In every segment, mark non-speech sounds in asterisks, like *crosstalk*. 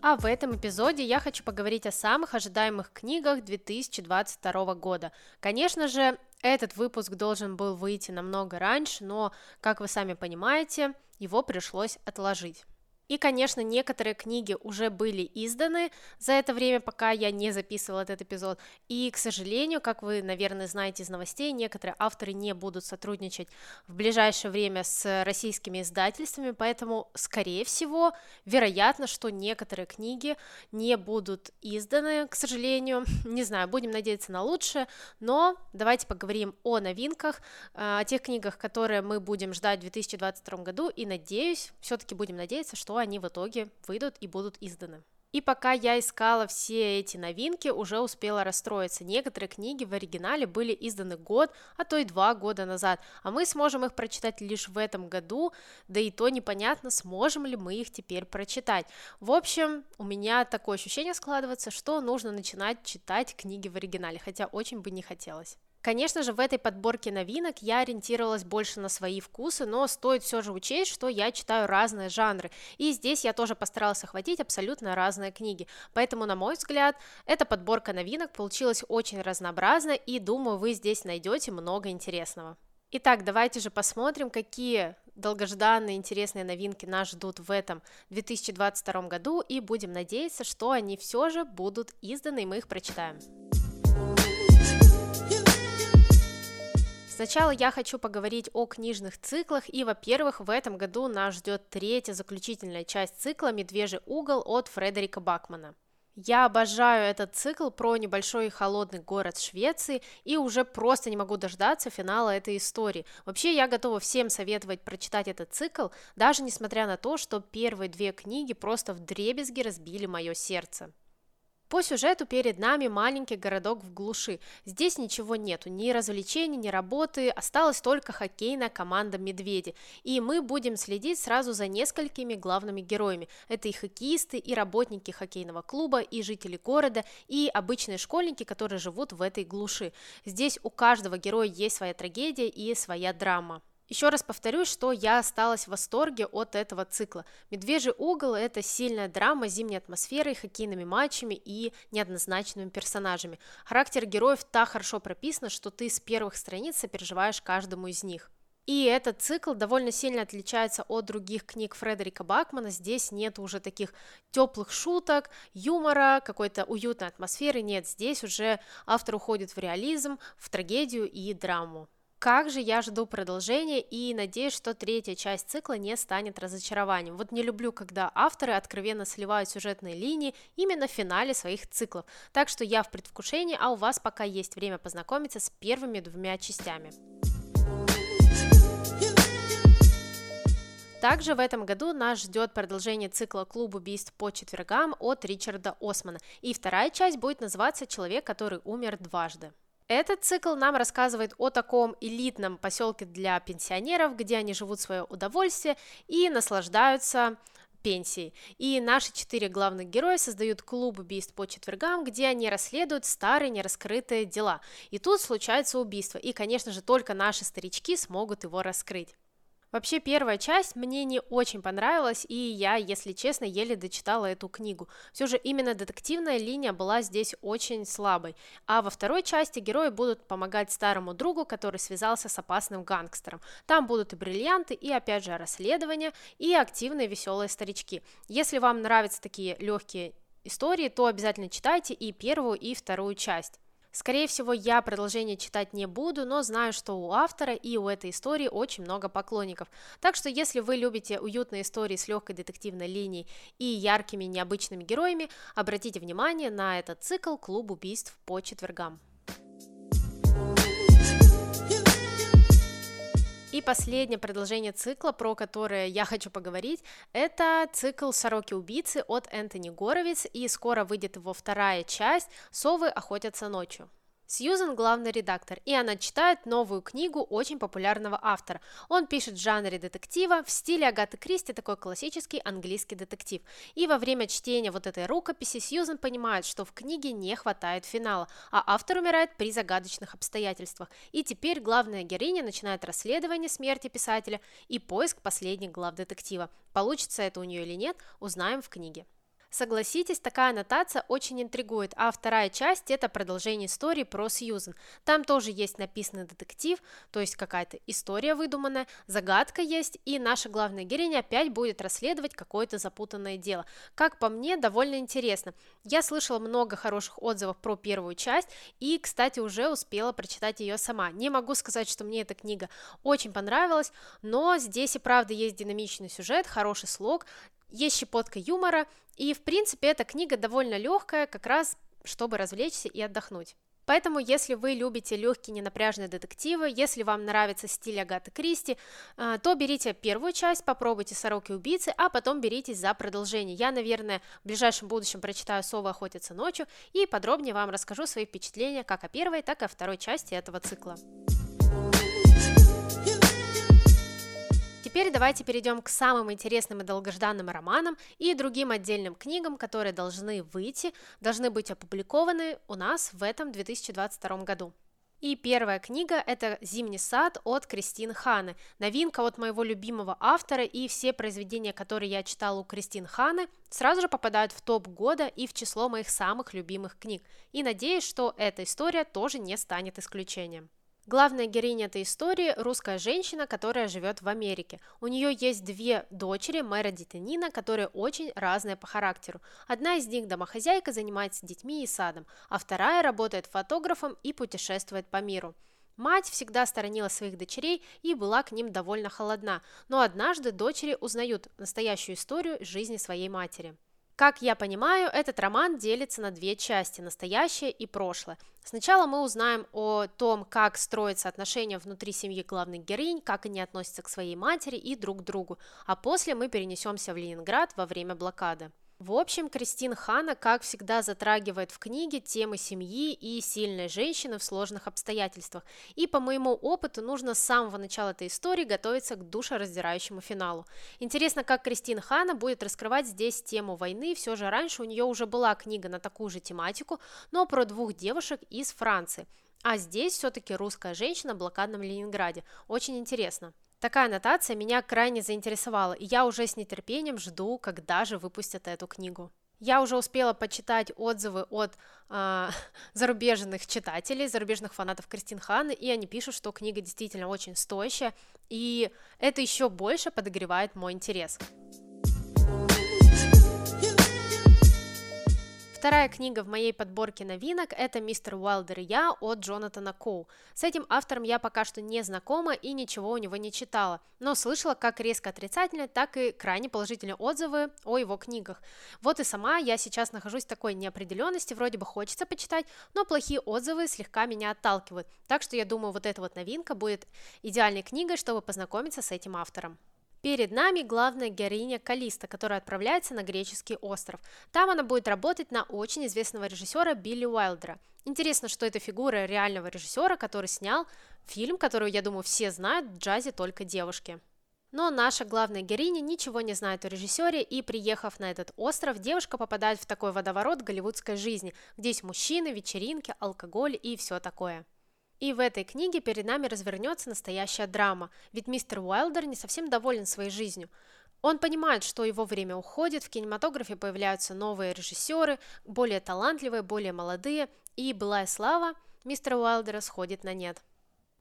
А в этом эпизоде я хочу поговорить о самых ожидаемых книгах 2022 года. Конечно же, этот выпуск должен был выйти намного раньше, но, как вы сами понимаете, его пришлось отложить. И, конечно, некоторые книги уже были изданы за это время, пока я не записывала этот эпизод. И, к сожалению, как вы, наверное, знаете из новостей, некоторые авторы не будут сотрудничать в ближайшее время с российскими издательствами, поэтому, скорее всего, вероятно, что некоторые книги не будут изданы, к сожалению. *laughs* Не знаю, будем надеяться на лучшее, но давайте поговорим о новинках, э, о тех книгах, которые мы будем ждать в 2022 году, и надеюсь, все-таки будем надеяться, что они в итоге выйдут и будут изданы. И пока я искала все эти новинки, уже успела расстроиться. Некоторые книги в оригинале были изданы год, а то и два года назад, а мы сможем их прочитать лишь в этом году, да и то непонятно, сможем ли мы их теперь прочитать. В общем, у меня такое ощущение складывается, что нужно начинать читать книги в оригинале, хотя очень бы не хотелось. Конечно же, в этой подборке новинок я ориентировалась больше на свои вкусы, но стоит все же учесть, что я читаю разные жанры, и здесь я тоже постаралась охватить абсолютно разные книги, поэтому, на мой взгляд, эта подборка новинок получилась очень разнообразна, и думаю, вы здесь найдете много интересного. Итак, давайте же посмотрим, какие долгожданные интересные новинки нас ждут в этом 2022 году, и будем надеяться, что они все же будут изданы, и мы их прочитаем. Сначала я хочу поговорить о книжных циклах, и, во-первых, в этом году нас ждет третья заключительная часть цикла «Медвежий угол» от Фредерика Бакмана. Я обожаю этот цикл про небольшой и холодный город Швеции и уже просто не могу дождаться финала этой истории. Вообще я готова всем советовать прочитать этот цикл, даже несмотря на то, что первые две книги просто в дребезги разбили мое сердце. По сюжету перед нами маленький городок в глуши. Здесь ничего нету, ни развлечений, ни работы, осталась только хоккейная команда «Медведи». И мы будем следить сразу за несколькими главными героями. Это и хоккеисты, и работники хоккейного клуба, и жители города, и обычные школьники, которые живут в этой глуши. Здесь у каждого героя есть своя трагедия и своя драма. Еще раз повторюсь, что я осталась в восторге от этого цикла. «Медвежий угол» — это сильная драма с зимней атмосферой, хоккейными матчами и неоднозначными персонажами. Характер героев так хорошо прописан, что ты с первых страниц сопереживаешь каждому из них. И этот цикл довольно сильно отличается от других книг Фредерика Бакмана. Здесь нет уже таких теплых шуток, юмора, какой-то уютной атмосферы. Нет, здесь уже автор уходит в реализм, в трагедию и драму. Как же я жду продолжения и надеюсь, что третья часть цикла не станет разочарованием. Вот не люблю, когда авторы откровенно сливают сюжетные линии именно в финале своих циклов. Так что я в предвкушении, а у вас пока есть время познакомиться с первыми двумя частями. Также в этом году нас ждет продолжение цикла «Клуб убийств по четвергам» от Ричарда Османа. И вторая часть будет называться «Человек, который умер дважды». Этот цикл нам рассказывает о таком элитном поселке для пенсионеров, где они живут свое удовольствие и наслаждаются пенсией. И наши четыре главных героя создают клуб убийств по четвергам, где они расследуют старые нераскрытые дела. И тут случается убийство, и, конечно же, только наши старички смогут его раскрыть. Вообще, первая часть мне не очень понравилась, и я, если честно, еле дочитала эту книгу. Все же именно детективная линия была здесь очень слабой. А во второй части герои будут помогать старому другу, который связался с опасным гангстером. Там будут и бриллианты, и опять же расследования, и активные веселые старички. Если вам нравятся такие легкие истории, то обязательно читайте и первую, и вторую часть. Скорее всего, я продолжение читать не буду, но знаю, что у автора и у этой истории очень много поклонников. Так что, если вы любите уютные истории с легкой детективной линией и яркими необычными героями, обратите внимание на этот цикл «Клуб убийств по четвергам». И последнее продолжение цикла, про которое я хочу поговорить, это цикл «Сороки-убийцы» от Энтони Горовиц, и скоро выйдет его вторая часть «Совы охотятся ночью». Сьюзен – главный редактор, и она читает новую книгу очень популярного автора. Он пишет в жанре детектива, в стиле Агаты Кристи, такой классический английский детектив. И во время чтения вот этой рукописи Сьюзен понимает, что в книге не хватает финала, а автор умирает при загадочных обстоятельствах. И теперь главная героиня начинает расследование смерти писателя и поиск последних глав детектива. Получится это у нее или нет, узнаем в книге. Согласитесь, такая аннотация очень интригует, а вторая часть – это продолжение истории про Сьюзен. Там тоже есть написанный детектив, то есть какая-то история выдуманная, загадка есть, и наша главная героиня опять будет расследовать какое-то запутанное дело. Как по мне, довольно интересно. Я слышала много хороших отзывов про первую часть, и, кстати, уже успела прочитать ее сама. Не могу сказать, что мне эта книга очень понравилась, но здесь и правда есть динамичный сюжет, хороший слог, есть щепотка юмора, и, в принципе, эта книга довольно легкая, как раз чтобы развлечься и отдохнуть. Поэтому, если вы любите легкие ненапряжные детективы, если вам нравится стиль Агаты Кристи, э, то берите первую часть, попробуйте «Сороки убийцы», а потом беритесь за продолжение. Я, наверное, в ближайшем будущем прочитаю «Совы охотятся ночью» и подробнее вам расскажу свои впечатления как о первой, так и о второй части этого цикла. Теперь давайте перейдем к самым интересным и долгожданным романам и другим отдельным книгам, которые должны выйти, должны быть опубликованы у нас в этом 2022 году. И первая книга – это «Зимний сад» от Кристин Ханы. Новинка от моего любимого автора, и все произведения, которые я читала у Кристин Ханы, сразу же попадают в топ года и в число моих самых любимых книг. И надеюсь, что эта история тоже не станет исключением. Главная героиня этой истории – русская женщина, которая живет в Америке. У нее есть две дочери, Мередит и Нина, которые очень разные по характеру. Одна из них домохозяйка, занимается детьми и садом, а вторая работает фотографом и путешествует по миру. Мать всегда сторонила своих дочерей и была к ним довольно холодна, но однажды дочери узнают настоящую историю жизни своей матери. Как я понимаю, этот роман делится на две части – настоящее и прошлое. Сначала мы узнаем о том, как строятся отношения внутри семьи главных героинь, как они относятся к своей матери и друг к другу, а после мы перенесемся в Ленинград во время блокады. В общем, Кристин Хана, как всегда, затрагивает в книге темы семьи и сильной женщины в сложных обстоятельствах. И по моему опыту нужно с самого начала этой истории готовиться к душераздирающему финалу. Интересно, как Кристин Хана будет раскрывать здесь тему войны. Все же раньше у нее уже была книга на такую же тематику, но про двух девушек из Франции. А здесь все-таки русская женщина в блокадном Ленинграде. Очень интересно. Такая аннотация меня крайне заинтересовала, и я уже с нетерпением жду, когда же выпустят эту книгу. Я уже успела почитать отзывы от э, *laughs* зарубежных читателей, зарубежных фанатов Кристин Ханы, и они пишут, что книга действительно очень стоящая, и это еще больше подогревает мой интерес. Вторая книга в моей подборке новинок – это «Мистер Уайлдер и я» от Джонатана Коу. С этим автором я пока что не знакома и ничего у него не читала, но слышала как резко отрицательные, так и крайне положительные отзывы о его книгах. Вот и сама я сейчас нахожусь в такой неопределенности, вроде бы хочется почитать, но плохие отзывы слегка меня отталкивают, так что я думаю, вот эта вот новинка будет идеальной книгой, чтобы познакомиться с этим автором. Перед нами главная героиня Калиста, которая отправляется на греческий остров. Там она будет работать на очень известного режиссера Билли Уайлдера. Интересно, что это фигура реального режиссера, который снял фильм, который, я думаю, все знают, в джазе только девушки. Но наша главная героиня ничего не знает о режиссере, и приехав на этот остров, девушка попадает в такой водоворот голливудской жизни, где есть мужчины, вечеринки, алкоголь и все такое. И в этой книге перед нами развернется настоящая драма, ведь мистер Уайлдер не совсем доволен своей жизнью. Он понимает, что его время уходит, в кинематографе появляются новые режиссеры, более талантливые, более молодые, и былая слава мистера Уайлдера сходит на нет.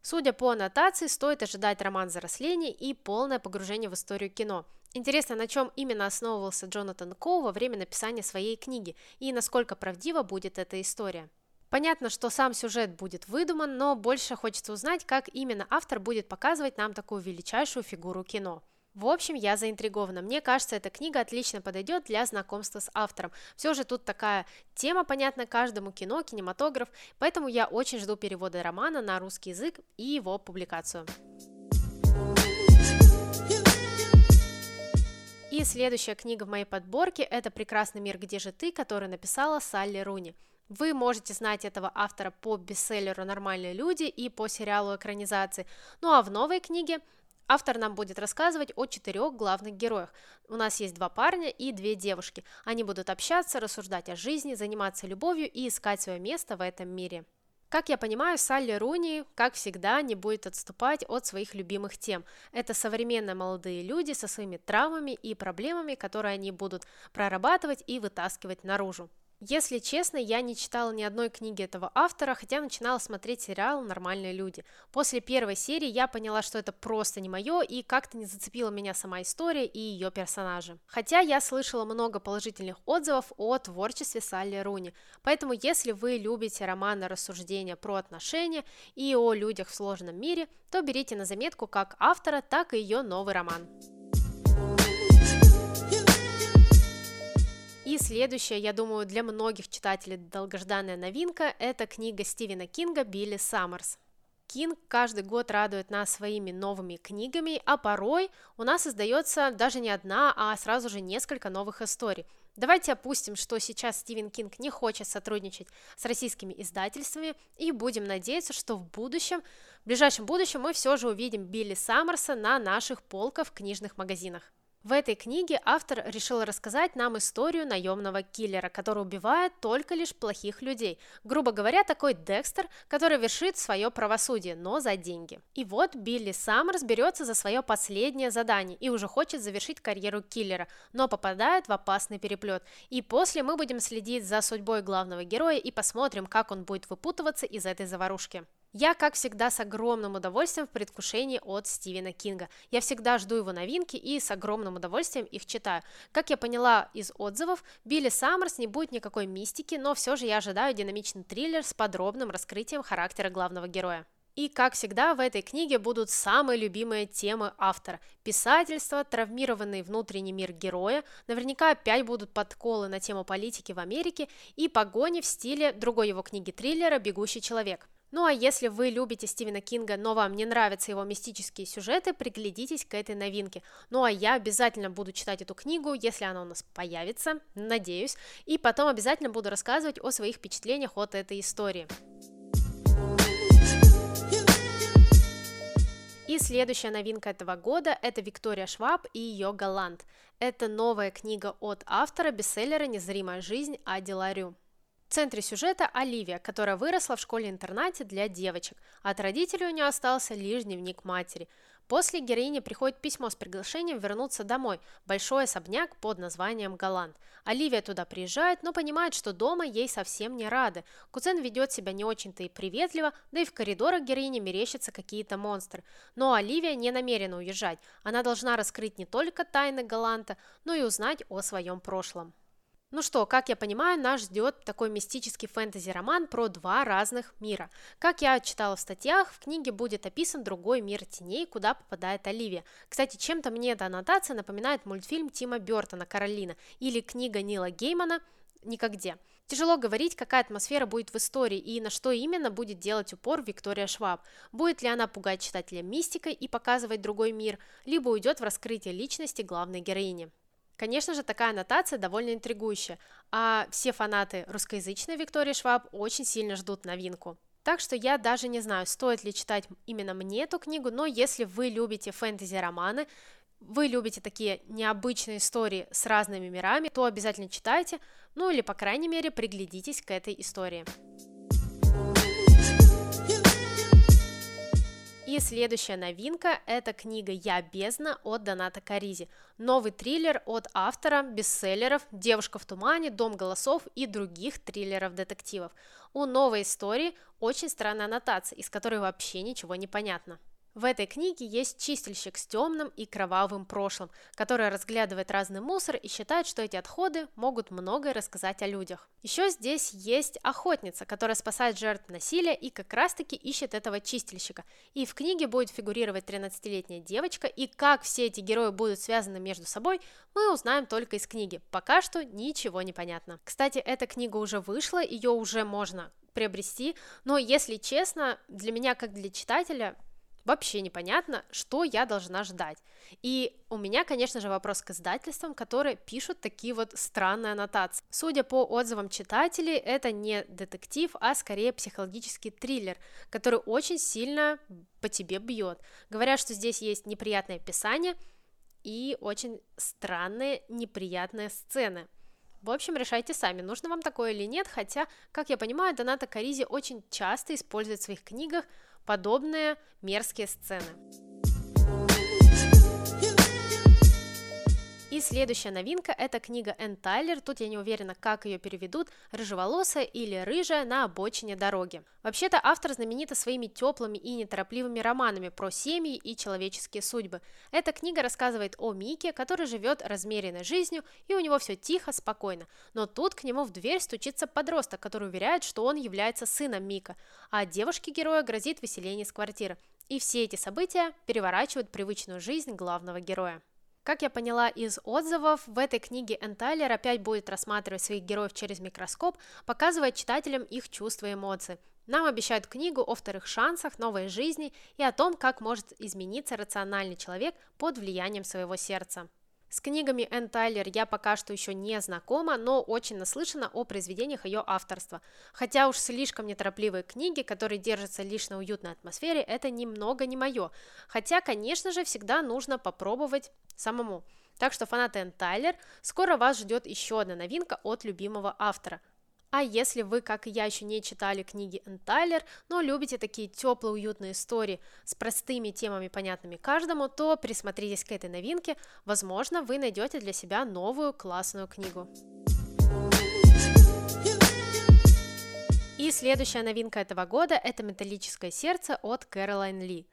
Судя по аннотации, стоит ожидать роман взросления и полное погружение в историю кино. Интересно, на чем именно основывался Джонатан Коу во время написания своей книги и насколько правдива будет эта история. Понятно, что сам сюжет будет выдуман, но больше хочется узнать, как именно автор будет показывать нам такую величайшую фигуру кино. В общем, я заинтригована. Мне кажется, эта книга отлично подойдет для знакомства с автором. Все же тут такая тема понятна каждому кино, кинематограф, поэтому я очень жду перевода романа на русский язык и его публикацию. И следующая книга в моей подборке – это «Прекрасный мир, где же ты?», которую написала Салли Руни. Вы можете знать этого автора по бестселлеру «Нормальные люди» и по сериалу экранизации. Ну а в новой книге Автор нам будет рассказывать о четырех главных героях. У нас есть два парня и две девушки. Они будут общаться, рассуждать о жизни, заниматься любовью и искать свое место в этом мире. Как я понимаю, Салли Руни, как всегда, не будет отступать от своих любимых тем. Это современные молодые люди со своими травмами и проблемами, которые они будут прорабатывать и вытаскивать наружу. Если честно, я не читала ни одной книги этого автора, хотя начинала смотреть сериал «Нормальные люди». После первой серии я поняла, что это просто не мое, и как-то не зацепила меня сама история и ее персонажи. Хотя я слышала много положительных отзывов о творчестве Салли Руни, поэтому если вы любите романы рассуждения про отношения и о людях в сложном мире, то берите на заметку как автора, так и ее новый роман. И следующая, я думаю, для многих читателей долгожданная новинка – это книга Стивена Кинга «Билли Саммерс». Кинг каждый год радует нас своими новыми книгами, а порой у нас создается даже не одна, а сразу же несколько новых историй. Давайте опустим, что сейчас Стивен Кинг не хочет сотрудничать с российскими издательствами и будем надеяться, что в будущем, в ближайшем будущем мы все же увидим Билли Саммерса на наших полках в книжных магазинах. В этой книге автор решил рассказать нам историю наемного киллера, который убивает только лишь плохих людей. Грубо говоря, такой Декстер, который вершит свое правосудие, но за деньги. И вот Билли Саммерс берется за свое последнее задание и уже хочет завершить карьеру киллера, но попадает в опасный переплет. И после мы будем следить за судьбой главного героя и посмотрим, как он будет выпутываться из этой заварушки. Я, как всегда, с огромным удовольствием в предвкушении от Стивена Кинга. Я всегда жду его новинки и с огромным удовольствием их читаю. Как я поняла из отзывов, Билли Саммерс не будет никакой мистики, но все же я ожидаю динамичный триллер с подробным раскрытием характера главного героя. И, как всегда, в этой книге будут самые любимые темы автора. Писательство, травмированный внутренний мир героя, наверняка опять будут подколы на тему политики в Америке и погони в стиле другой его книги-триллера «Бегущий человек». Ну а если вы любите Стивена Кинга, но вам не нравятся его мистические сюжеты, приглядитесь к этой новинке. Ну а я обязательно буду читать эту книгу, если она у нас появится, надеюсь, и потом обязательно буду рассказывать о своих впечатлениях от этой истории. И следующая новинка этого года – это Виктория Шваб и ее «Галант». Это новая книга от автора бестселлера «Незримая жизнь» Ади Ларю. В центре сюжета Оливия, которая выросла в школе-интернате для девочек, а от родителей у нее остался лишь дневник матери. После героини приходит письмо с приглашением вернуться домой, большой особняк под названием Голланд. Оливия туда приезжает, но понимает, что дома ей совсем не рады. Кузен ведет себя не очень-то и приветливо, да и в коридорах героини мерещатся какие-то монстры. Но Оливия не намерена уезжать, она должна раскрыть не только тайны Галанта, но и узнать о своем прошлом. Ну что, как я понимаю, нас ждет такой мистический фэнтези-роман про два разных мира. Как я читала в статьях, в книге будет описан другой мир теней, куда попадает Оливия. Кстати, чем-то мне эта аннотация напоминает мультфильм Тима Бертона «Каролина» или книга Нила Геймана «Никогде». Тяжело говорить, какая атмосфера будет в истории и на что именно будет делать упор Виктория Шваб. Будет ли она пугать читателя мистикой и показывать другой мир, либо уйдет в раскрытие личности главной героини. Конечно же, такая аннотация довольно интригующая, а все фанаты русскоязычной Виктории Шваб очень сильно ждут новинку. Так что я даже не знаю, стоит ли читать именно мне эту книгу, но если вы любите фэнтези-романы, вы любите такие необычные истории с разными мирами, то обязательно читайте, ну или, по крайней мере, приглядитесь к этой истории. И следующая новинка – это книга «Я бездна» от Доната Каризи. Новый триллер от автора бестселлеров «Девушка в тумане», «Дом голосов» и других триллеров-детективов. У новой истории очень странная аннотация, из которой вообще ничего не понятно. В этой книге есть чистильщик с темным и кровавым прошлым, который разглядывает разный мусор и считает, что эти отходы могут многое рассказать о людях. Еще здесь есть охотница, которая спасает жертв насилия и как раз таки ищет этого чистильщика. И в книге будет фигурировать 13-летняя девочка, и как все эти герои будут связаны между собой, мы узнаем только из книги. Пока что ничего не понятно. Кстати, эта книга уже вышла, ее уже можно приобрести, но если честно, для меня как для читателя вообще непонятно, что я должна ждать. И у меня, конечно же, вопрос к издательствам, которые пишут такие вот странные аннотации. Судя по отзывам читателей, это не детектив, а скорее психологический триллер, который очень сильно по тебе бьет. Говорят, что здесь есть неприятное описание и очень странные неприятные сцены. В общем, решайте сами, нужно вам такое или нет, хотя, как я понимаю, Доната Каризи очень часто использует в своих книгах подобные мерзкие сцены. И следующая новинка – это книга Энн Тайлер, тут я не уверена, как ее переведут, «Рыжеволосая» или «Рыжая на обочине дороги». Вообще-то автор знаменита своими теплыми и неторопливыми романами про семьи и человеческие судьбы. Эта книга рассказывает о Мике, который живет размеренной жизнью, и у него все тихо, спокойно. Но тут к нему в дверь стучится подросток, который уверяет, что он является сыном Мика, а девушке героя грозит выселение из квартиры. И все эти события переворачивают привычную жизнь главного героя. Как я поняла из отзывов, в этой книге Энтайлер опять будет рассматривать своих героев через микроскоп, показывая читателям их чувства и эмоции. Нам обещают книгу о вторых шансах, новой жизни и о том, как может измениться рациональный человек под влиянием своего сердца. С книгами Энн Тайлер я пока что еще не знакома, но очень наслышана о произведениях ее авторства. Хотя уж слишком неторопливые книги, которые держатся лишь на уютной атмосфере, это немного не мое. Хотя, конечно же, всегда нужно попробовать самому. Так что фанаты Энн Тайлер, скоро вас ждет еще одна новинка от любимого автора. А если вы, как и я, еще не читали книги Энн Тайлер, но любите такие теплые, уютные истории с простыми темами, понятными каждому, то присмотритесь к этой новинке, возможно, вы найдете для себя новую классную книгу. И следующая новинка этого года – это «Металлическое сердце» от Кэролайн Ли.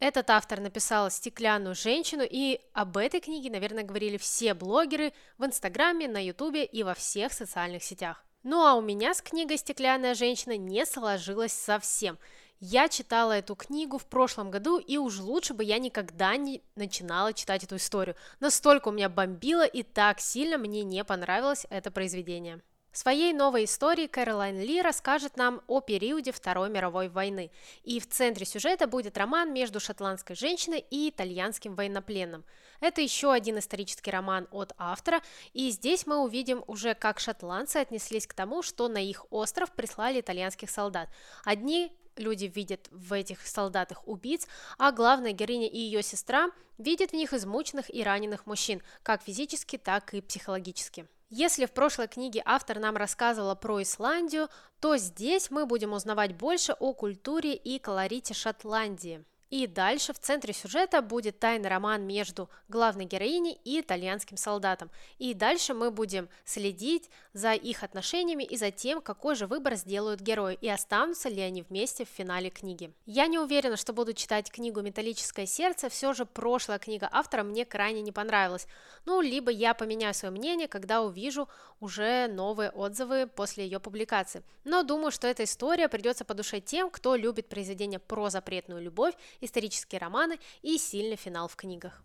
Этот автор написал «Стеклянную женщину», и об этой книге, наверное, говорили все блогеры в Инстаграме, на Ютубе и во всех социальных сетях. Ну а у меня с книгой «Стеклянная женщина» не сложилось совсем. Я читала эту книгу в прошлом году, и уж лучше бы я никогда не начинала читать эту историю. Настолько у меня бомбило, и так сильно мне не понравилось это произведение. В своей новой истории Кэролайн Ли расскажет нам о периоде Второй мировой войны, и в центре сюжета будет роман между шотландской женщиной и итальянским военнопленным. Это еще один исторический роман от автора, и здесь мы увидим уже, как шотландцы отнеслись к тому, что на их остров прислали итальянских солдат. Одни люди видят в этих солдатах убийц, а главная героиня и ее сестра видят в них измученных и раненых мужчин, как физически, так и психологически. Если в прошлой книге автор нам рассказывала про Исландию, то здесь мы будем узнавать больше о культуре и колорите Шотландии. И дальше в центре сюжета будет тайный роман между главной героиней и итальянским солдатом. И дальше мы будем следить за их отношениями и за тем, какой же выбор сделают герои и останутся ли они вместе в финале книги. Я не уверена, что буду читать книгу «Металлическое сердце», все же прошлая книга автора мне крайне не понравилась. Ну, либо я поменяю свое мнение, когда увижу уже новые отзывы после ее публикации. Но думаю, что эта история придется по душе тем, кто любит произведения про запретную любовь исторические романы и сильный финал в книгах.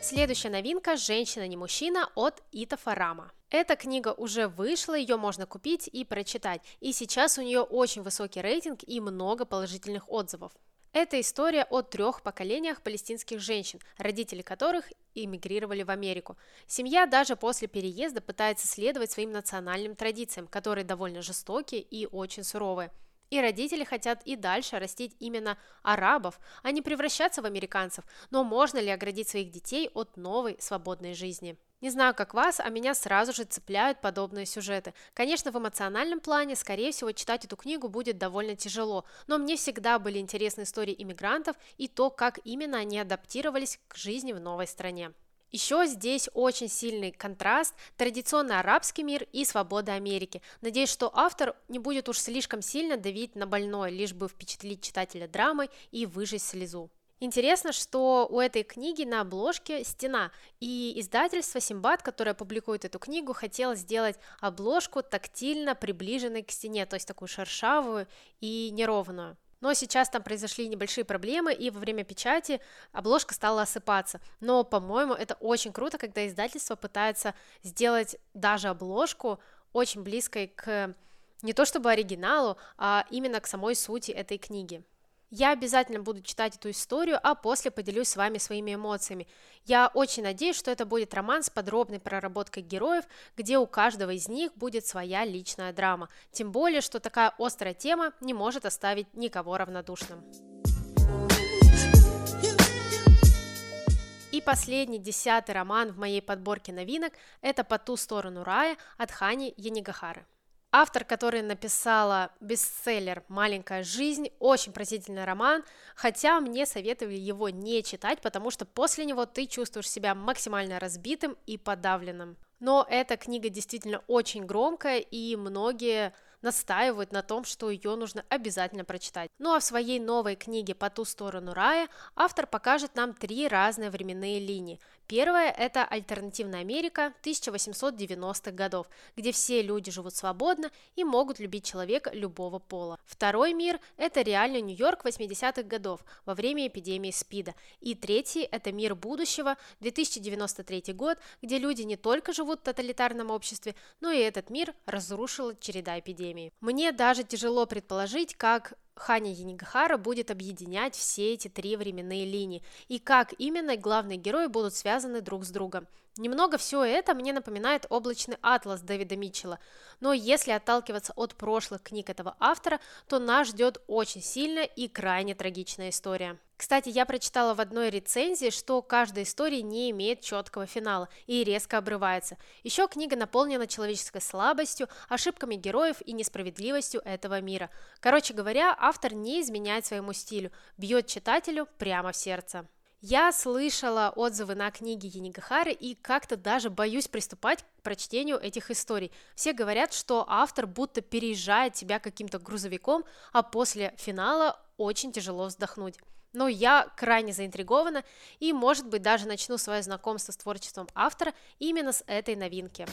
Следующая новинка «Женщина не мужчина» от Ита Фарама. Эта книга уже вышла, ее можно купить и прочитать, и сейчас у нее очень высокий рейтинг и много положительных отзывов. Это история о трех поколениях палестинских женщин, родители которых эмигрировали в Америку. Семья даже после переезда пытается следовать своим национальным традициям, которые довольно жестокие и очень суровые. И родители хотят и дальше растить именно арабов, а не превращаться в американцев. Но можно ли оградить своих детей от новой свободной жизни? Не знаю, как вас, а меня сразу же цепляют подобные сюжеты. Конечно, в эмоциональном плане, скорее всего, читать эту книгу будет довольно тяжело, но мне всегда были интересны истории иммигрантов и то, как именно они адаптировались к жизни в новой стране. Еще здесь очень сильный контраст, традиционный арабский мир и свобода Америки. Надеюсь, что автор не будет уж слишком сильно давить на больное, лишь бы впечатлить читателя драмой и выжить слезу. Интересно, что у этой книги на обложке стена, и издательство Симбад, которое публикует эту книгу, хотело сделать обложку тактильно приближенной к стене, то есть такую шершавую и неровную. Но сейчас там произошли небольшие проблемы, и во время печати обложка стала осыпаться. Но, по-моему, это очень круто, когда издательство пытается сделать даже обложку очень близкой к Не то чтобы оригиналу, а именно к самой сути этой книги. Я обязательно буду читать эту историю, а после поделюсь с вами своими эмоциями. Я очень надеюсь, что это будет роман с подробной проработкой героев, где у каждого из них будет своя личная драма. Тем более, что такая острая тема не может оставить никого равнодушным. И последний, десятый роман в моей подборке новинок – это «По ту сторону рая» от Хани Янигахары. Автор, который написала бестселлер «Маленькая жизнь», очень просительный роман, хотя мне советовали его не читать, потому что после него ты чувствуешь себя максимально разбитым и подавленным. Но эта книга действительно очень громкая, и многие настаивают на том, что ее нужно обязательно прочитать. Ну а в своей новой книге «По ту сторону рая» автор покажет нам три разные временные линии. Первая – это альтернативная Америка 1890-х годов, где все люди живут свободно и могут любить человека любого пола. Второй мир – это реальный Нью-Йорк 80-х годов во время эпидемии СПИДа. И третий – это мир будущего 2093 год, где люди не только живут в тоталитарном обществе, но и этот мир разрушила череда эпидемий. Мне даже тяжело предположить, как Ханя Янигахара будет объединять все эти три временные линии и как именно главные герои будут связаны друг с другом. Немного все это мне напоминает облачный атлас Дэвида Митчелла, но если отталкиваться от прошлых книг этого автора, то нас ждет очень сильная и крайне трагичная история. Кстати, я прочитала в одной рецензии, что каждая история не имеет четкого финала и резко обрывается. Еще книга наполнена человеческой слабостью, ошибками героев и несправедливостью этого мира. Короче говоря, автор не изменяет своему стилю, бьет читателю прямо в сердце. Я слышала отзывы на книги Янигахары и как-то даже боюсь приступать к прочтению этих историй. Все говорят, что автор будто переезжает тебя каким-то грузовиком, а после финала очень тяжело вздохнуть. Но я крайне заинтригована и, может быть, даже начну свое знакомство с творчеством автора именно с этой новинки.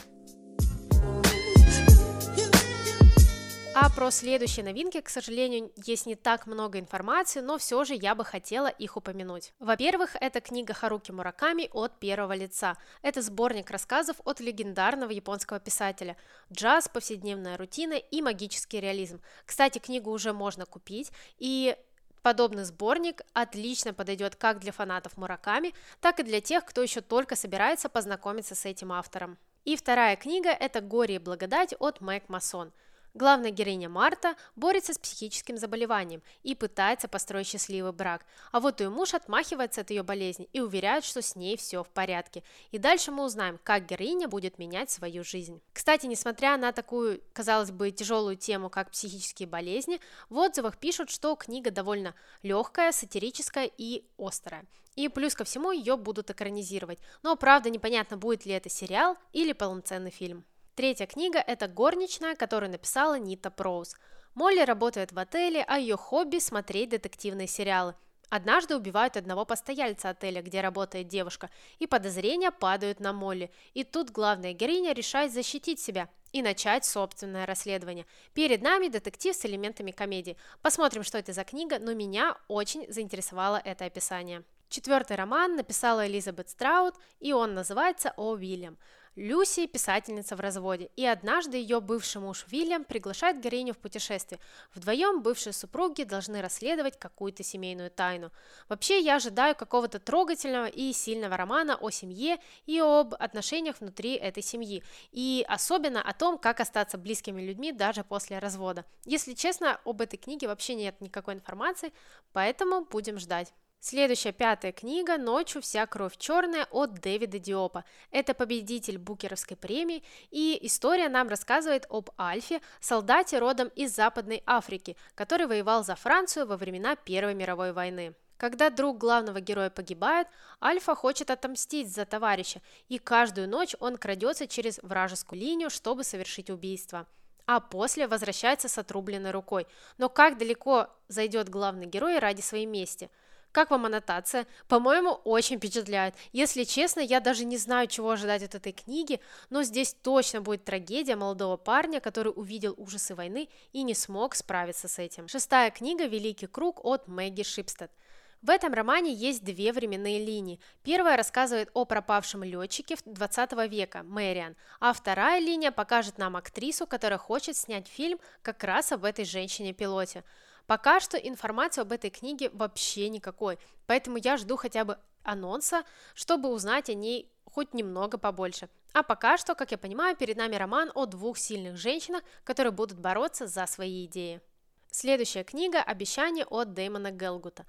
А про следующие новинки, к сожалению, есть не так много информации, но все же я бы хотела их упомянуть. Во-первых, это книга Харуки Мураками от первого лица. Это сборник рассказов от легендарного японского писателя. Джаз, повседневная рутина и магический реализм. Кстати, книгу уже можно купить, и Подобный сборник отлично подойдет как для фанатов Мураками, так и для тех, кто еще только собирается познакомиться с этим автором. И вторая книга – это «Горе и благодать» от Мэг Масон – Главная героиня Марта борется с психическим заболеванием и пытается построить счастливый брак, а вот ее муж отмахивается от ее болезни и уверяет, что с ней все в порядке. И дальше мы узнаем, как героиня будет менять свою жизнь. Кстати, несмотря на такую, казалось бы, тяжелую тему, как психические болезни, в отзывах пишут, что книга довольно легкая, сатирическая и острая. И плюс ко всему ее будут экранизировать. Но правда непонятно, будет ли это сериал или полноценный фильм. Третья книга – это «Горничная», которую написала Нита Проуз. Молли работает в отеле, а ее хобби – смотреть детективные сериалы. Однажды убивают одного постояльца отеля, где работает девушка, и подозрения падают на Молли. И тут главная героиня решает защитить себя и начать собственное расследование. Перед нами детектив с элементами комедии. Посмотрим, что это за книга, но меня очень заинтересовало это описание. Четвертый роман написала Элизабет Страут, и он называется «О, Уильям». Люси – писательница в разводе, и однажды ее бывший муж Вильям приглашает героиню в путешествие. Вдвоем бывшие супруги должны расследовать какую-то семейную тайну. Вообще, я ожидаю какого-то трогательного и сильного романа о семье и об отношениях внутри этой семьи, и особенно о том, как остаться близкими людьми даже после развода. Если честно, об этой книге вообще нет никакой информации, поэтому будем ждать. Следующая пятая книга «Ночью вся кровь черная» от Дэвида Диопа. Это победитель Букеровской премии, и история нам рассказывает об Альфе, солдате родом из Западной Африки, который воевал за Францию во времена Первой мировой войны. Когда друг главного героя погибает, Альфа хочет отомстить за товарища, и каждую ночь он крадется через вражескую линию, чтобы совершить убийство а после возвращается с отрубленной рукой. Но как далеко зайдет главный герой ради своей мести – как вам аннотация? По-моему, очень впечатляет. Если честно, я даже не знаю, чего ожидать от этой книги, но здесь точно будет трагедия молодого парня, который увидел ужасы войны и не смог справиться с этим. Шестая книга «Великий круг» от Мэгги Шипстед. В этом романе есть две временные линии. Первая рассказывает о пропавшем летчике 20 века, Мэриан, а вторая линия покажет нам актрису, которая хочет снять фильм как раз об этой женщине-пилоте. Пока что информации об этой книге вообще никакой, поэтому я жду хотя бы анонса, чтобы узнать о ней хоть немного побольше. А пока что, как я понимаю, перед нами роман о двух сильных женщинах, которые будут бороться за свои идеи. Следующая книга «Обещание» от Дэймона Гелгута.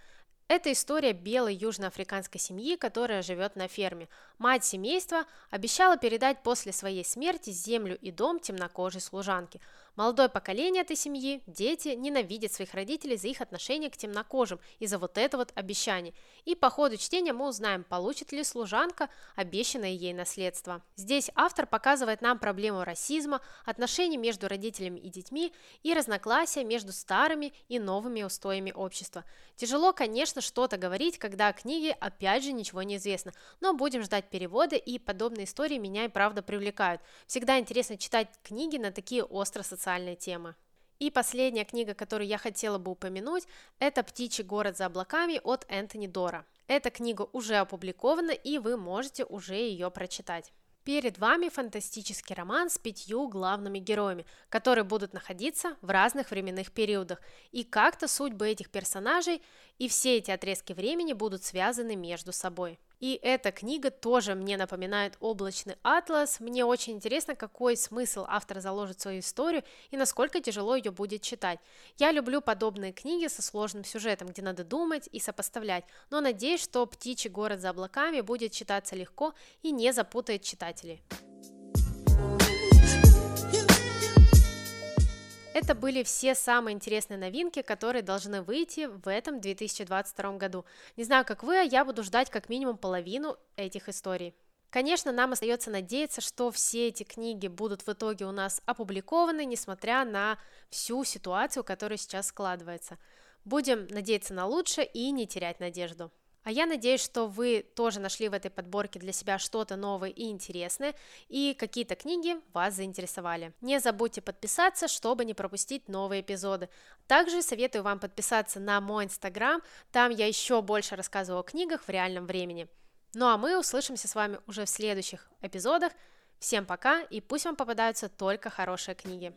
Это история белой южноафриканской семьи, которая живет на ферме. Мать семейства обещала передать после своей смерти землю и дом темнокожей служанке. Молодое поколение этой семьи, дети, ненавидят своих родителей за их отношение к темнокожим и за вот это вот обещание. И по ходу чтения мы узнаем, получит ли служанка обещанное ей наследство. Здесь автор показывает нам проблему расизма, отношений между родителями и детьми и разногласия между старыми и новыми устоями общества. Тяжело, конечно, что-то говорить, когда о книге опять же ничего не известно, но будем ждать перевода и подобные истории меня и правда привлекают. Всегда интересно читать книги на такие остро социальные темы. И последняя книга, которую я хотела бы упомянуть, это «Птичий город за облаками» от Энтони Дора. Эта книга уже опубликована, и вы можете уже ее прочитать. Перед вами фантастический роман с пятью главными героями, которые будут находиться в разных временных периодах, и как-то судьбы этих персонажей и все эти отрезки времени будут связаны между собой. И эта книга тоже мне напоминает облачный атлас. Мне очень интересно, какой смысл автор заложит в свою историю и насколько тяжело ее будет читать. Я люблю подобные книги со сложным сюжетом, где надо думать и сопоставлять, но надеюсь, что «Птичий город за облаками» будет читаться легко и не запутает читателей. Это были все самые интересные новинки, которые должны выйти в этом 2022 году. Не знаю, как вы, а я буду ждать как минимум половину этих историй. Конечно, нам остается надеяться, что все эти книги будут в итоге у нас опубликованы, несмотря на всю ситуацию, которая сейчас складывается. Будем надеяться на лучшее и не терять надежду. А я надеюсь, что вы тоже нашли в этой подборке для себя что-то новое и интересное, и какие-то книги вас заинтересовали. Не забудьте подписаться, чтобы не пропустить новые эпизоды. Также советую вам подписаться на мой инстаграм, там я еще больше рассказываю о книгах в реальном времени. Ну а мы услышимся с вами уже в следующих эпизодах. Всем пока и пусть вам попадаются только хорошие книги.